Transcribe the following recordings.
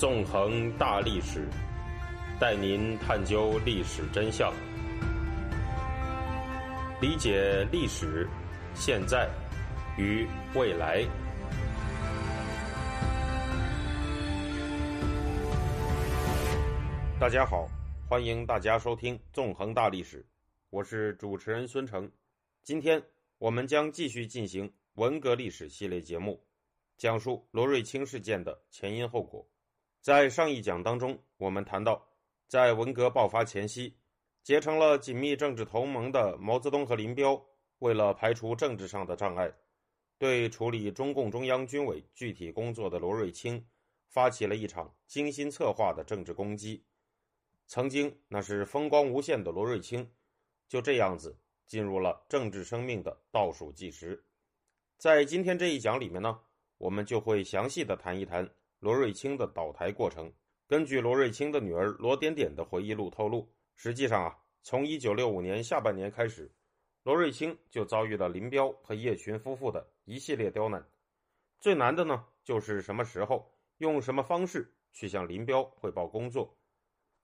纵横大历史，带您探究历史真相，理解历史、现在与未来。大家好，欢迎大家收听《纵横大历史》，我是主持人孙成。今天我们将继续进行文革历史系列节目，讲述罗瑞卿事件的前因后果。在上一讲当中，我们谈到，在文革爆发前夕，结成了紧密政治同盟的毛泽东和林彪，为了排除政治上的障碍，对处理中共中央军委具体工作的罗瑞卿，发起了一场精心策划的政治攻击。曾经那是风光无限的罗瑞卿，就这样子进入了政治生命的倒数计时。在今天这一讲里面呢，我们就会详细的谈一谈罗瑞卿的倒台过程。根据罗瑞卿的女儿罗点点的回忆录透露，实际上啊，从一九六五年下半年开始，罗瑞卿就遭遇了林彪和叶群夫妇的一系列刁难。最难的呢，就是什么时候用什么方式去向林彪汇报工作。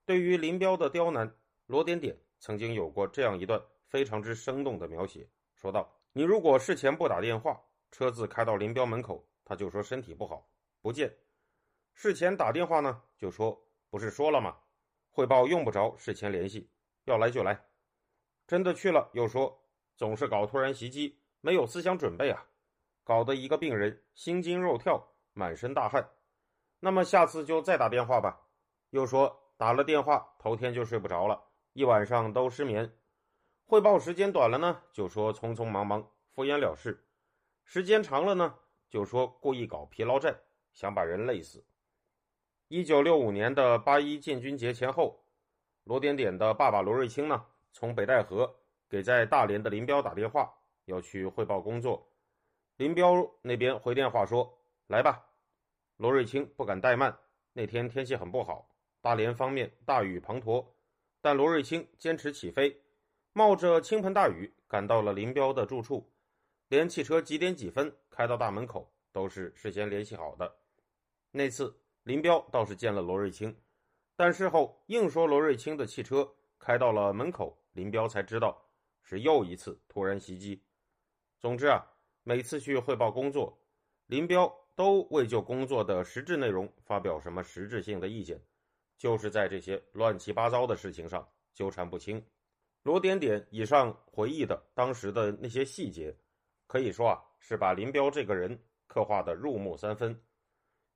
对于林彪的刁难，罗点点曾经有过这样一段非常之生动的描写，说道：“你如果事前不打电话，车子开到林彪门口，他就说身体不好，不见；事前打电话呢，就说不是说了吗？汇报用不着事前联系，要来就来。真的去了，又说总是搞突然袭击，没有思想准备啊，搞得一个病人心惊肉跳，满身大汗。那么下次就再打电话吧，又说。”打了电话，头天就睡不着了，一晚上都失眠。汇报时间短了呢，就说匆匆忙忙，敷衍了事；时间长了呢，就说故意搞疲劳战，想把人累死。一九六五年的八一建军节前后，罗点点的爸爸罗瑞卿呢，从北戴河给在大连的林彪打电话，要去汇报工作。林彪那边回电话说：“来吧。”罗瑞卿不敢怠慢，那天天气很不好。大连方面大雨滂沱，但罗瑞卿坚持起飞，冒着倾盆大雨赶到了林彪的住处，连汽车几点几分开到大门口都是事先联系好的。那次林彪倒是见了罗瑞卿，但事后硬说罗瑞卿的汽车开到了门口，林彪才知道是又一次突然袭击。总之啊，每次去汇报工作，林彪都未就工作的实质内容发表什么实质性的意见。就是在这些乱七八糟的事情上纠缠不清。罗点点以上回忆的当时的那些细节，可以说啊是把林彪这个人刻画的入木三分。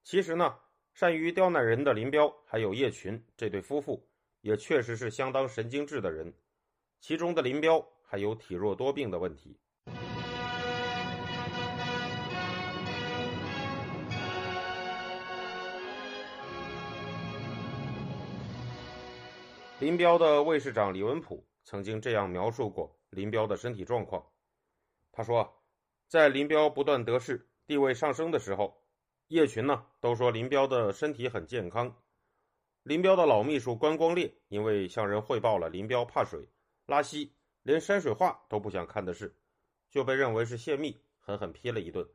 其实呢，善于刁难人的林彪还有叶群这对夫妇，也确实是相当神经质的人。其中的林彪还有体弱多病的问题。林彪的卫士长李文普曾经这样描述过林彪的身体状况。他说，在林彪不断得势、地位上升的时候，叶群呢都说林彪的身体很健康。林彪的老秘书关光烈因为向人汇报了林彪怕水、拉稀，连山水画都不想看的事，就被认为是泄密，狠狠批了一顿。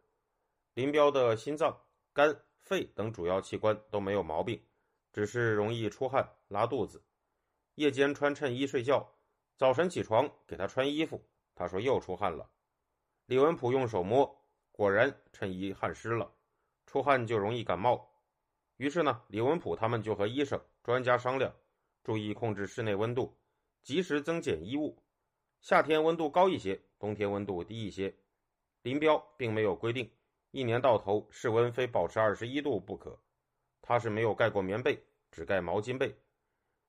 林彪的心脏、肝、肺等主要器官都没有毛病，只是容易出汗、拉肚子。夜间穿衬衣睡觉，早晨起床给他穿衣服，他说又出汗了。李文普用手摸，果然衬衣汗湿了，出汗就容易感冒。于是呢，李文普他们就和医生专家商量，注意控制室内温度，及时增减衣物。夏天温度高一些，冬天温度低一些。林彪并没有规定一年到头室温非保持二十一度不可，他是没有盖过棉被，只盖毛巾被。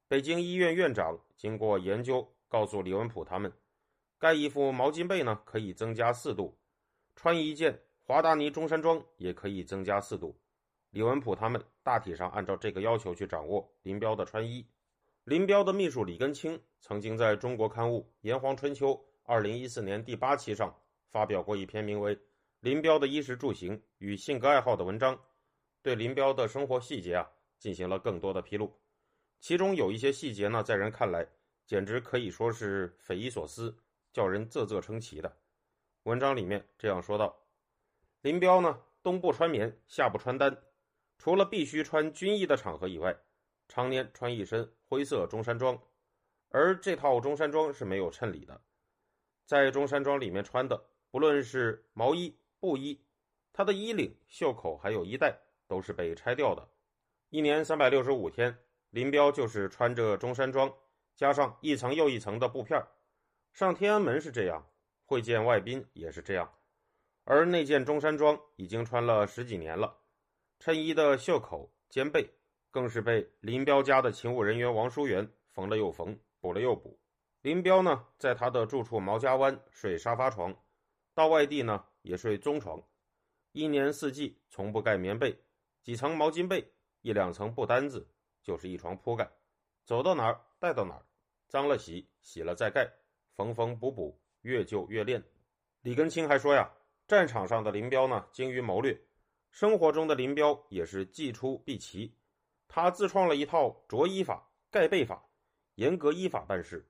北京医院院长经过研究，告诉李文普他们，盖一副毛巾被呢可以增加四度，穿一件华达尼中山装也可以增加四度。李文普他们大体上按照这个要求去掌握林彪的穿衣。林彪的秘书李根清曾经在中国刊物《炎黄春秋》二零一四年第八期上发表过一篇名为《林彪的衣食住行与性格爱好》的文章，对林彪的生活细节啊进行了更多的披露。其中有一些细节呢，在人看来简直可以说是匪夷所思，叫人啧啧称奇的。文章里面这样说道：林彪呢，冬不穿棉，夏不穿单，除了必须穿军衣的场合以外，常年穿一身灰色中山装，而这套中山装是没有衬里的。在中山装里面穿的，不论是毛衣、布衣，他的衣领、袖口还有衣带都是被拆掉的。一年三百六十五天，林彪就是穿着中山装，加上一层又一层的布片上天安门是这样，会见外宾也是这样。而那件中山装已经穿了十几年了，衬衣的袖口、肩背更是被林彪家的勤务人员王淑元缝了又缝，补了又补。林彪呢，在他的住处毛家湾睡沙发床，到外地呢也睡棕床，一年四季从不盖棉被，几层毛巾被，一两层布单子，就是一床铺盖，走到哪儿带到哪儿，脏了洗，洗了再盖，缝缝补补，越旧越练。李根清还说呀。战场上的林彪呢，精于谋略；生活中的林彪也是既出必齐。他自创了一套着衣法、盖被法，严格依法办事。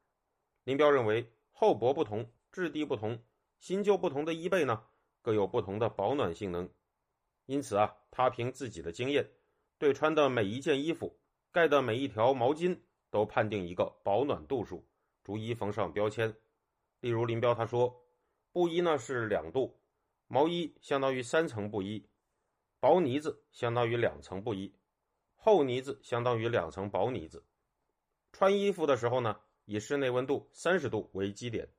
林彪认为，厚薄不同、质地不同、新旧不同的衣被呢，各有不同的保暖性能。因此啊，他凭自己的经验，对穿的每一件衣服、盖的每一条毛巾都判定一个保暖度数，逐一缝上标签。例如，林彪他说，布衣呢是两度。毛衣相当于三层布衣，薄呢子相当于两层布衣，厚呢子相当于两层薄呢子。穿衣服的时候呢，以室内温度三十度为基点，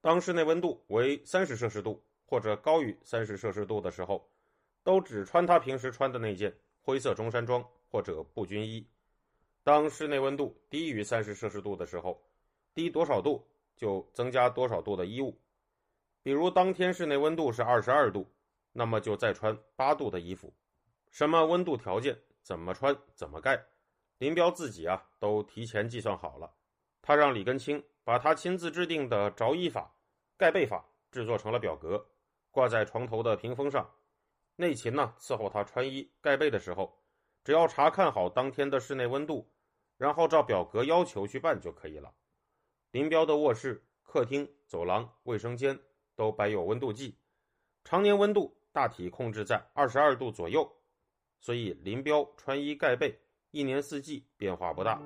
当室内温度为三十摄氏度或者高于三十摄氏度的时候，都只穿他平时穿的那件灰色中山装或者布军衣。当室内温度低于三十摄氏度的时候，低多少度就增加多少度的衣物。比如当天室内温度是二十二度，那么就再穿八度的衣服。什么温度条件，怎么穿，怎么盖，林彪自己啊都提前计算好了。他让李根清把他亲自制定的着衣法、盖被法制作成了表格，挂在床头的屏风上。内勤呢伺候他穿衣盖被的时候，只要查看好当天的室内温度，然后照表格要求去办就可以了。林彪的卧室、客厅、走廊、卫生间。都摆有温度计，常年温度大体控制在二十二度左右，所以林彪穿衣盖被一年四季变化不大。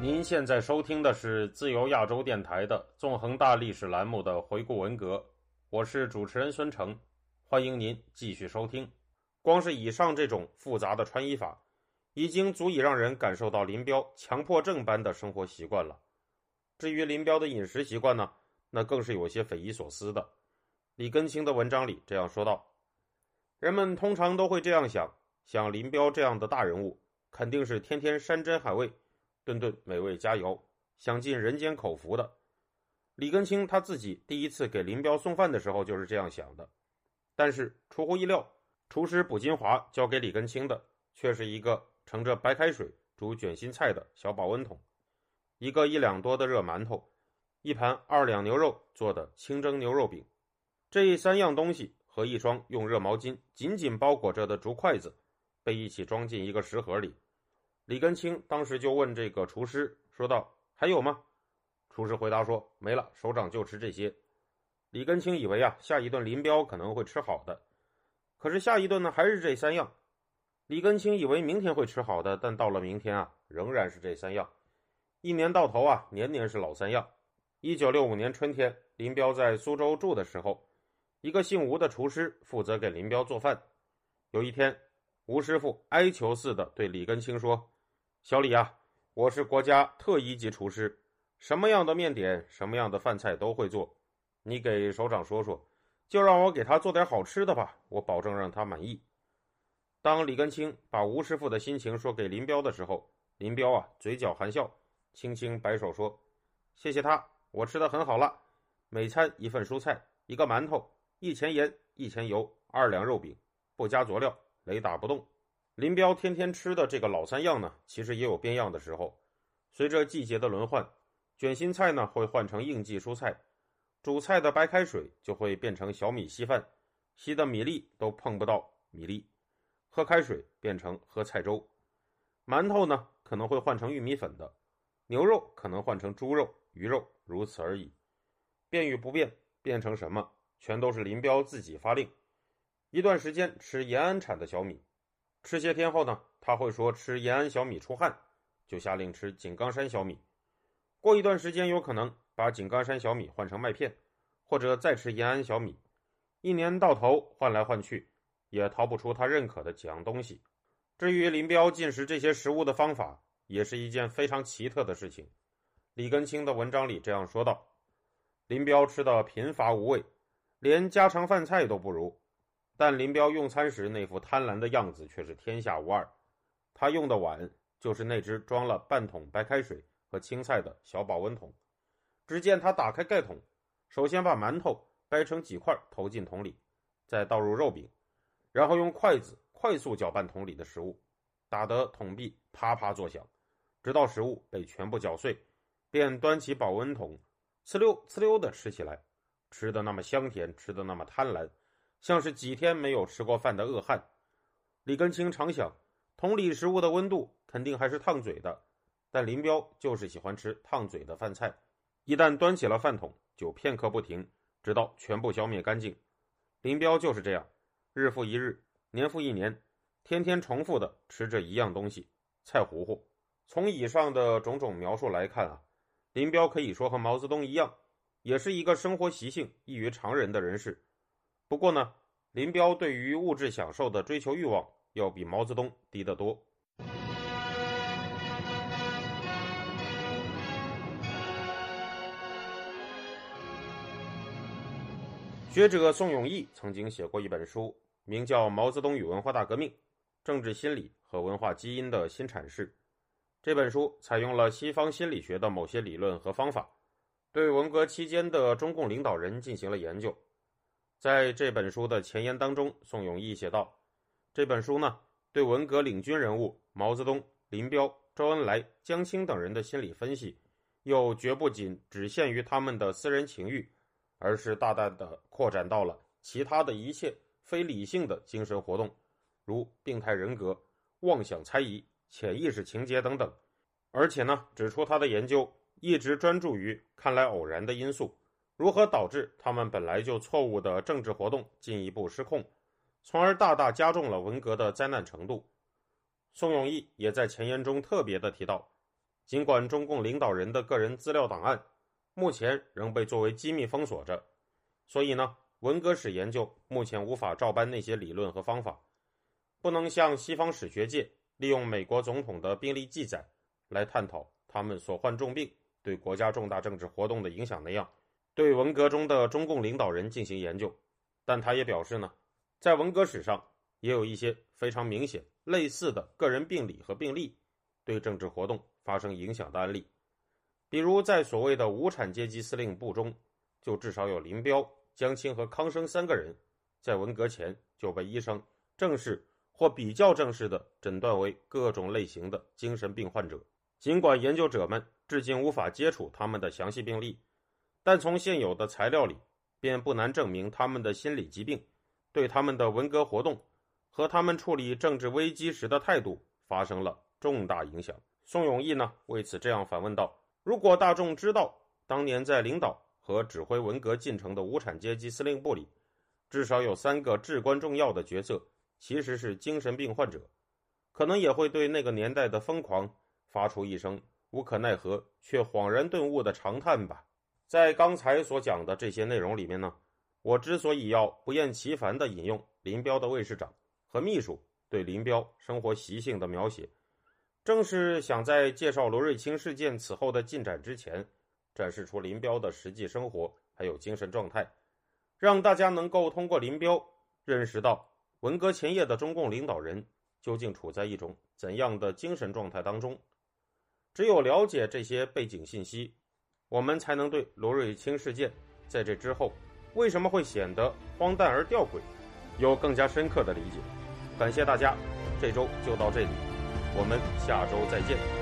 您现在收听的是自由亚洲电台的纵横大历史栏目的回顾文革，我是主持人孙成，欢迎您继续收听。光是以上这种复杂的穿衣法，已经足以让人感受到林彪强迫症般的生活习惯了。至于林彪的饮食习惯呢，那更是有些匪夷所思的。李根清的文章里这样说道：“人们通常都会这样想，像林彪这样的大人物，肯定是天天山珍海味，顿顿美味佳肴，享尽人间口福的。”李根清他自己第一次给林彪送饭的时候就是这样想的，但是出乎意料。厨师卜金华交给李根清的，却是一个盛着白开水煮卷心菜的小保温桶，一个一两多的热馒头，一盘二两牛肉做的清蒸牛肉饼，这三样东西和一双用热毛巾紧紧包裹着的竹筷子，被一起装进一个食盒里。李根清当时就问这个厨师说道：“还有吗？”厨师回答说：“没了，首长就吃这些。”李根清以为啊，下一顿林彪可能会吃好的。可是下一顿呢，还是这三样。李根清以为明天会吃好的，但到了明天啊，仍然是这三样。一年到头啊，年年是老三样。一九六五年春天，林彪在苏州住的时候，一个姓吴的厨师负责给林彪做饭。有一天，吴师傅哀求似的对李根清说：“小李啊，我是国家特一级厨师，什么样的面点、什么样的饭菜都会做，你给首长说说。”就让我给他做点好吃的吧，我保证让他满意。当李根清把吴师傅的心情说给林彪的时候，林彪啊嘴角含笑，轻轻摆手说：“谢谢他，我吃的很好了。每餐一份蔬菜，一个馒头，一钱盐，一钱油，二两肉饼，不加佐料，雷打不动。”林彪天天吃的这个老三样呢，其实也有变样的时候。随着季节的轮换，卷心菜呢会换成应季蔬菜。煮菜的白开水就会变成小米稀饭，稀的米粒都碰不到米粒；喝开水变成喝菜粥。馒头呢可能会换成玉米粉的，牛肉可能换成猪肉，鱼肉，如此而已。变与不变，变成什么，全都是林彪自己发令。一段时间吃延安产的小米，吃些天后呢，他会说吃延安小米出汗，就下令吃井冈山小米。过一段时间，有可能把井冈山小米换成麦片，或者再吃延安小米。一年到头换来换去，也逃不出他认可的几样东西。至于林彪进食这些食物的方法，也是一件非常奇特的事情。李根清的文章里这样说道：“林彪吃的贫乏无味，连家常饭菜都不如。但林彪用餐时那副贪婪的样子却是天下无二。他用的碗就是那只装了半桶白开水和青菜的小保温桶。只见他打开盖桶，首先把馒头掰成几块投进桶里，再倒入肉饼，然后用筷子。”快速搅拌桶里的食物，打得桶壁啪啪作响，直到食物被全部搅碎，便端起保温桶，呲溜呲溜的吃起来，吃的那么香甜，吃的那么贪婪，像是几天没有吃过饭的饿汉。李根清常想，桶里食物的温度肯定还是烫嘴的，但林彪就是喜欢吃烫嘴的饭菜，一旦端起了饭桶，就片刻不停，直到全部消灭干净。林彪就是这样，日复一日。年复一年，天天重复的吃着一样东西——菜糊糊。从以上的种种描述来看啊，林彪可以说和毛泽东一样，也是一个生活习性异于常人的人士。不过呢，林彪对于物质享受的追求欲望要比毛泽东低得多。学者宋永毅曾经写过一本书。名叫《毛泽东与文化大革命：政治心理和文化基因的新阐释》这本书采用了西方心理学的某些理论和方法，对文革期间的中共领导人进行了研究。在这本书的前言当中，宋永毅写道：“这本书呢，对文革领军人物毛泽东、林彪、周恩来、江青等人的心理分析，又绝不仅只限于他们的私人情欲，而是大胆地扩展到了其他的一切。”非理性的精神活动，如病态人格、妄想猜疑、潜意识情节等等。而且呢，指出他的研究一直专注于看来偶然的因素，如何导致他们本来就错误的政治活动进一步失控，从而大大加重了文革的灾难程度。宋永毅也在前言中特别的提到，尽管中共领导人的个人资料档案目前仍被作为机密封锁着，所以呢。文革史研究目前无法照搬那些理论和方法，不能像西方史学界利用美国总统的病历记载来探讨他们所患重病对国家重大政治活动的影响那样，对文革中的中共领导人进行研究。但他也表示呢，在文革史上也有一些非常明显类似的个人病理和病例对政治活动发生影响的案例，比如在所谓的无产阶级司令部中，就至少有林彪。江青和康生三个人，在文革前就被医生正式或比较正式的诊断为各种类型的精神病患者。尽管研究者们至今无法接触他们的详细病例，但从现有的材料里，便不难证明他们的心理疾病对他们的文革活动和他们处理政治危机时的态度发生了重大影响。宋永毅呢，为此这样反问道：“如果大众知道当年在领导。”和指挥文革进程的无产阶级司令部里，至少有三个至关重要的角色，其实是精神病患者，可能也会对那个年代的疯狂发出一声无可奈何却恍然顿悟的长叹吧。在刚才所讲的这些内容里面呢，我之所以要不厌其烦地引用林彪的卫士长和秘书对林彪生活习性的描写，正是想在介绍罗瑞卿事件此后的进展之前。展示出林彪的实际生活还有精神状态，让大家能够通过林彪认识到文革前夜的中共领导人究竟处在一种怎样的精神状态当中。只有了解这些背景信息，我们才能对罗瑞卿事件在这之后为什么会显得荒诞而吊诡，有更加深刻的理解。感谢大家，这周就到这里，我们下周再见。